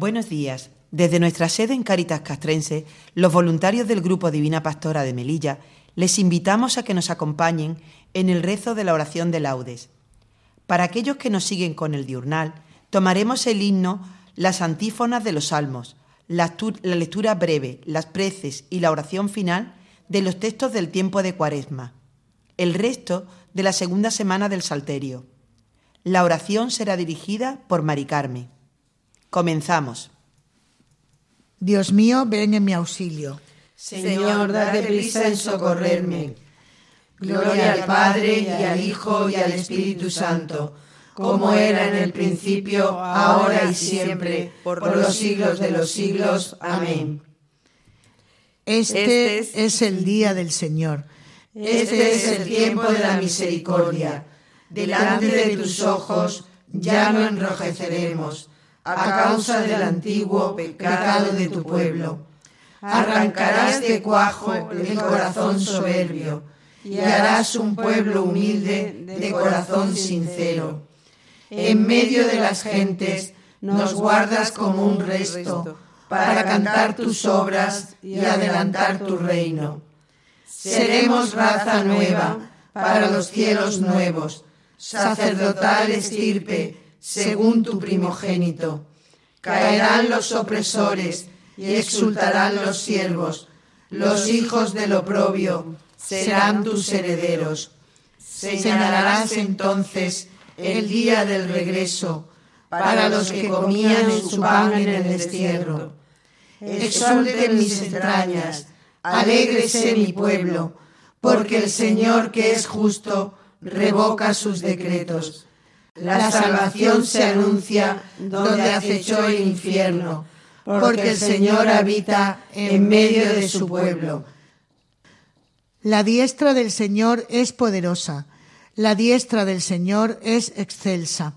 Buenos días. Desde nuestra sede en Caritas Castrense, los voluntarios del Grupo Divina Pastora de Melilla les invitamos a que nos acompañen en el rezo de la oración de laudes. Para aquellos que nos siguen con el diurnal, tomaremos el himno, las antífonas de los salmos, la, la lectura breve, las preces y la oración final de los textos del tiempo de Cuaresma, el resto de la segunda semana del Salterio. La oración será dirigida por Mari Carmen. Comenzamos. Dios mío, ven en mi auxilio. Señor, date prisa en socorrerme. Gloria al Padre y al Hijo y al Espíritu Santo, como era en el principio, ahora y siempre, por los siglos de los siglos. Amén. Este, es el día del Señor. Este es el tiempo de la misericordia. Delante de tus ojos ya no enrojeceremos a causa del antiguo pecado de tu pueblo. Arrancarás de cuajo el corazón soberbio y harás un pueblo humilde de corazón sincero. En medio de las gentes nos guardas como un resto para cantar tus obras y adelantar tu reino. Seremos raza nueva para los cielos nuevos, sacerdotal estirpe según tu primogénito. Caerán los opresores y exultarán los siervos. Los hijos del oprobio serán tus herederos. Señalarás entonces el día del regreso para los que comían su pan en el destierro. Exulten mis entrañas, alégrese mi pueblo, porque el Señor que es justo revoca sus decretos. La salvación se anuncia donde acechó el infierno, porque el Señor habita en medio de su pueblo. La diestra del Señor es poderosa, la diestra del Señor es excelsa.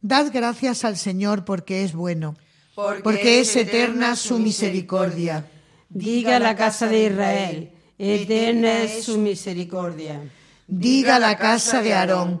Dad gracias al Señor porque es bueno, porque, es eterna su misericordia. Diga la casa de Israel, eterna es su misericordia. Diga la casa de Aarón,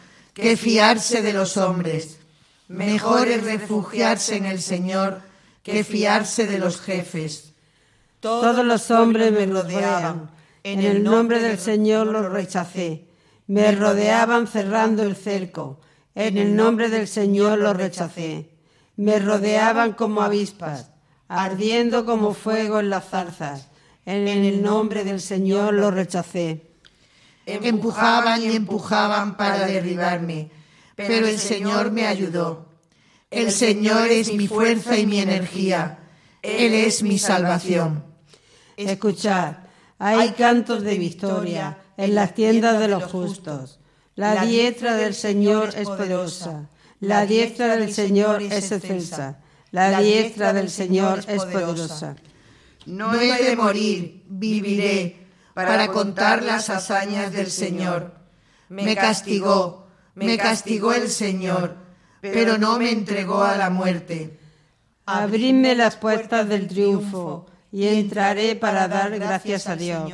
que fiarse de los hombres. Mejor es refugiarse en el Señor que fiarse de los jefes. Todos los hombres me rodeaban. En el nombre del Señor los rechacé. Me rodeaban cerrando el cerco. En el nombre del Señor los rechacé. Me rodeaban como avispas, ardiendo como fuego en las zarzas. En el nombre del Señor los rechacé empujaban y empujaban para derribarme, pero el Señor me ayudó. El Señor es mi fuerza y mi energía. Él es mi salvación. Escuchad, hay cantos de victoria en las tiendas de los justos. La diestra del Señor es poderosa. La diestra del Señor es excelsa. La diestra del Señor es poderosa. No he de morir, viviré para contar las hazañas del Señor. Me castigó, me castigó el Señor, pero no me entregó a la muerte. Abridme las puertas del triunfo y entraré para dar gracias a Dios.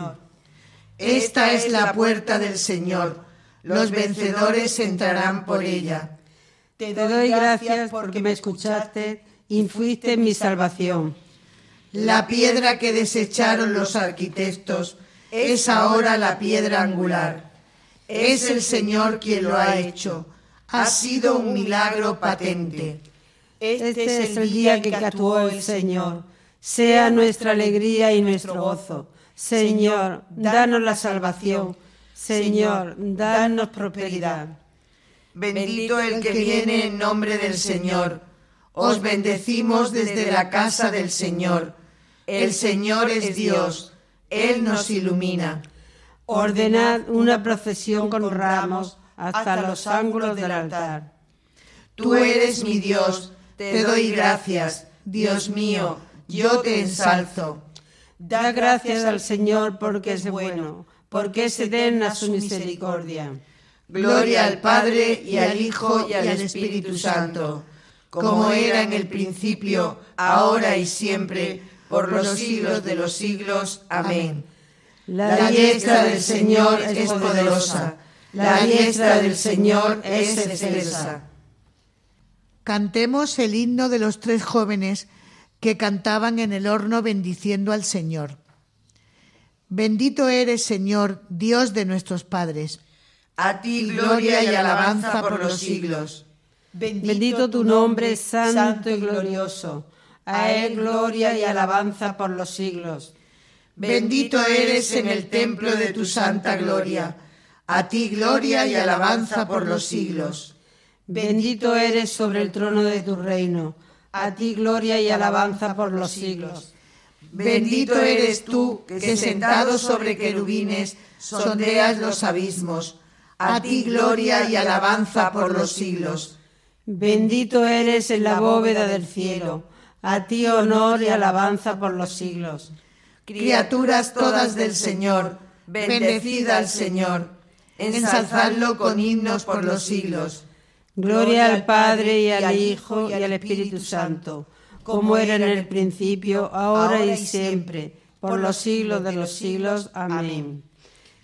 Esta es la puerta del Señor. Los vencedores entrarán por ella. Te doy gracias porque me escuchaste y fuiste mi salvación. La piedra que desecharon los arquitectos es ahora la piedra angular. Es el Señor quien lo ha hecho. Ha sido un milagro patente. Este es el día que actuó el Señor. Sea nuestra alegría y nuestro gozo. Señor, danos la salvación. Señor, danos prosperidad. Bendito el que viene en nombre del Señor. Os bendecimos desde la casa del Señor. El Señor es Dios. Él nos ilumina. Ordenad una procesión con ramos hasta los ángulos del altar. Tú eres mi Dios. Te doy gracias, Dios mío. Yo te ensalzo. Da gracias al Señor porque es bueno, porque es eterna su misericordia. Gloria al Padre y al Hijo y al Espíritu Santo como era en el principio, ahora y siempre, por los siglos de los siglos. Amén. La diestra del Señor es poderosa, la diestra del Señor es excelsa. Cantemos el himno de los tres jóvenes que cantaban en el horno bendiciendo al Señor. Bendito eres, Señor, Dios de nuestros padres. A ti gloria y alabanza por los siglos. Bendito tu nombre, santo y glorioso. A él gloria y alabanza por los siglos. Bendito eres en el templo de tu santa gloria. A ti gloria y alabanza por los siglos. Bendito eres sobre el trono de tu reino. A ti gloria y alabanza por los siglos. Bendito eres tú que sentado sobre querubines sondeas los abismos. A ti gloria y alabanza por los siglos. Bendito eres en la bóveda del cielo, a ti honor y alabanza por los siglos. Criaturas todas del Señor, bendecid al Señor, ensalzadlo con himnos por los siglos. Gloria al Padre y al Hijo y al Espíritu Santo, como era en el principio, ahora y siempre, por los siglos de los siglos. Amén.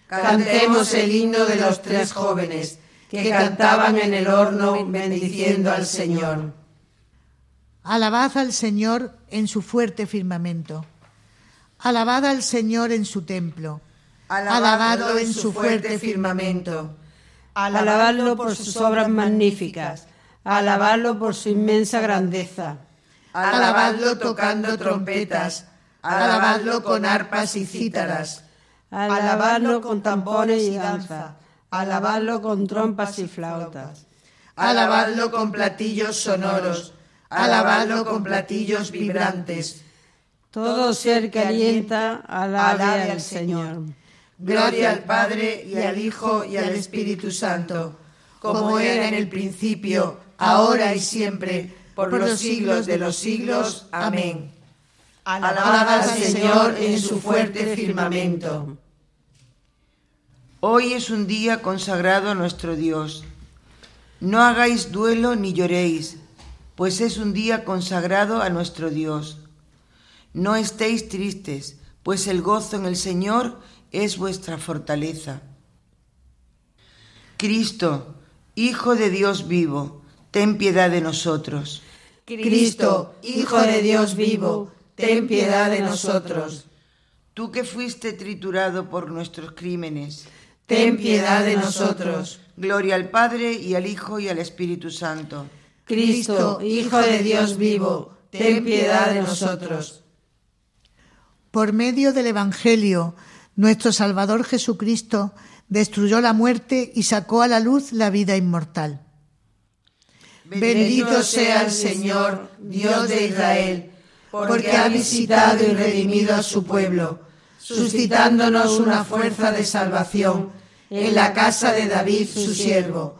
Cantemos el himno de los tres jóvenes que cantaban en el horno bendiciendo al Señor. Alabad al Señor en su fuerte firmamento. Alabad al Señor en su templo. Alabadlo en su fuerte firmamento. Alabadlo por sus obras magníficas. Alabadlo por su inmensa grandeza. Alabadlo tocando trompetas. Alabadlo con arpas y cítaras. Alabadlo con tambores y danza alabadlo con trompas y flautas. Alabadlo con platillos sonoros, alabadlo con platillos vibrantes. Todo ser que alienta, alabe al Señor. Gloria al Padre y al Hijo y al Espíritu Santo, como era en el principio, ahora y siempre, por los siglos de los siglos. Amén. Alabad al Señor en su fuerte firmamento. Hoy es un día consagrado a nuestro Dios. No hagáis duelo ni lloréis, pues es un día consagrado a nuestro Dios. No estéis tristes, pues el gozo en el Señor es vuestra fortaleza. Cristo, Hijo de Dios vivo, ten piedad de nosotros. Cristo, Hijo de Dios vivo, ten piedad de nosotros. Tú que fuiste triturado por nuestros crímenes, ten piedad de nosotros. Gloria al Padre y al Hijo y al Espíritu Santo. Cristo, Hijo de Dios vivo, ten piedad de nosotros. Por medio del Evangelio, nuestro Salvador Jesucristo destruyó la muerte y sacó a la luz la vida inmortal. Bendito sea el Señor, Dios de Israel, porque ha visitado y redimido a su pueblo suscitándonos una fuerza de salvación en la casa de David su siervo,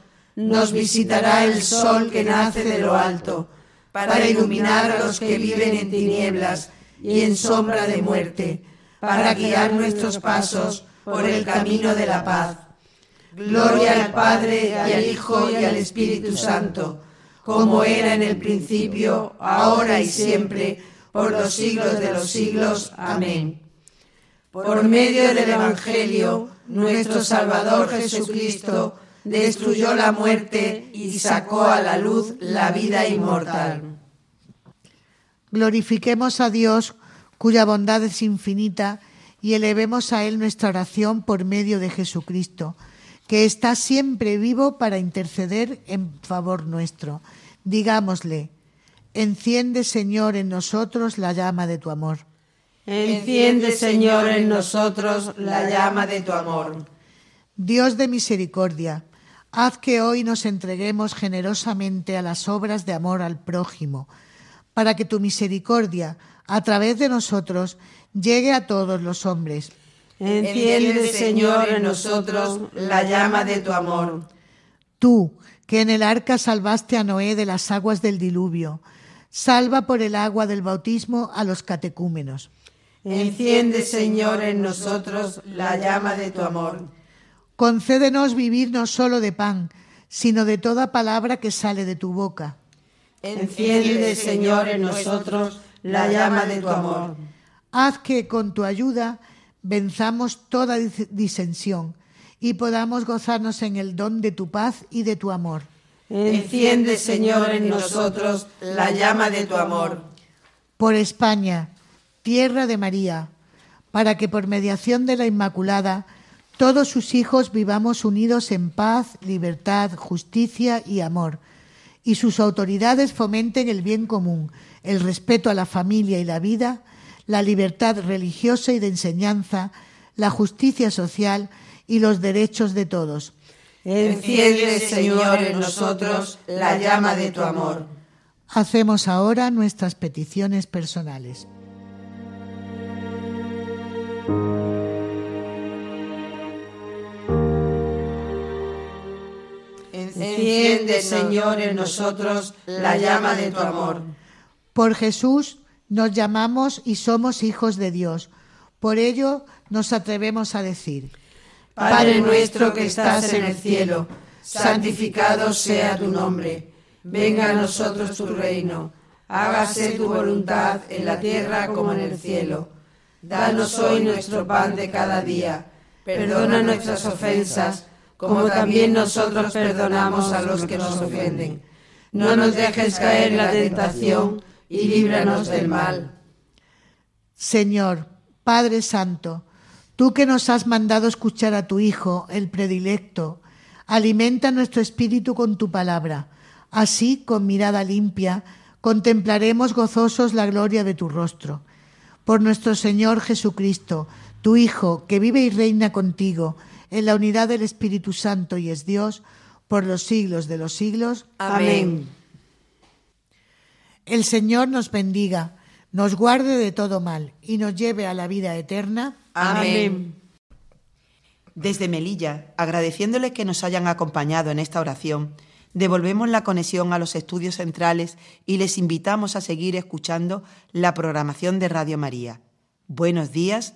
nos visitará el sol que nace de lo alto, para iluminar a los que viven en tinieblas y en sombra de muerte, para guiar nuestros pasos por el camino de la paz. Gloria al Padre, y al Hijo y al Espíritu Santo, como era en el principio, ahora y siempre, por los siglos de los siglos. Amén. Por medio del Evangelio, nuestro Salvador Jesucristo destruyó la muerte y sacó a la luz la vida inmortal. Glorifiquemos a Dios, cuya bondad es infinita, y elevemos a Él nuestra oración por medio de Jesucristo, que está siempre vivo para interceder en favor nuestro. Digámosle, enciende Señor en nosotros la llama de tu amor. Enciende Señor en nosotros la llama de tu amor. Dios de misericordia, haz que hoy nos entreguemos generosamente a las obras de amor al prójimo, para que tu misericordia, a través de nosotros, llegue a todos los hombres. Enciende, Señor, en nosotros la llama de tu amor. Tú, que en el arca salvaste a Noé de las aguas del diluvio, salva por el agua del bautismo a los catecúmenos. Enciende, Señor, en nosotros la llama de tu amor. Concédenos vivir no solo de pan, sino de toda palabra que sale de tu boca. Enciende, Señor, en nosotros la llama de tu amor. Haz que con tu ayuda venzamos toda disensión y podamos gozarnos en el don de tu paz y de tu amor. Enciende, Señor, en nosotros la llama de tu amor. Por España, tierra de María, para que por mediación de la Inmaculada todos sus hijos vivamos unidos en paz, libertad, justicia y amor, y sus autoridades fomenten el bien común, el respeto a la familia y la vida, la libertad religiosa y de enseñanza, la justicia social y los derechos de todos. Enciende, Señor, en nosotros la llama de tu amor. Hacemos ahora nuestras peticiones personales. Enciende, Señor, en nosotros la llama de tu amor. Por Jesús nos llamamos y somos hijos de Dios. Por ello nos atrevemos a decir, Padre nuestro que estás en el cielo, santificado sea tu nombre. Venga a nosotros tu reino. Hágase tu voluntad en la tierra como en el cielo. Danos hoy nuestro pan de cada día. Perdona nuestras ofensas, como también nosotros perdonamos a los que nos ofenden. No nos dejes caer en la tentación y líbranos del mal. Señor, Padre Santo, tú que nos has mandado escuchar a tu Hijo, el predilecto, alimenta nuestro espíritu con tu palabra. Así, con mirada limpia, contemplaremos gozosos la gloria de tu rostro. Por nuestro Señor Jesucristo, tu Hijo, que vive y reina contigo, en la unidad del Espíritu Santo y es Dios, por los siglos de los siglos. Amén. El Señor nos bendiga, nos guarde de todo mal y nos lleve a la vida eterna. Amén. Desde Melilla, agradeciéndoles que nos hayan acompañado en esta oración, devolvemos la conexión a los estudios centrales y les invitamos a seguir escuchando la programación de Radio María. Buenos días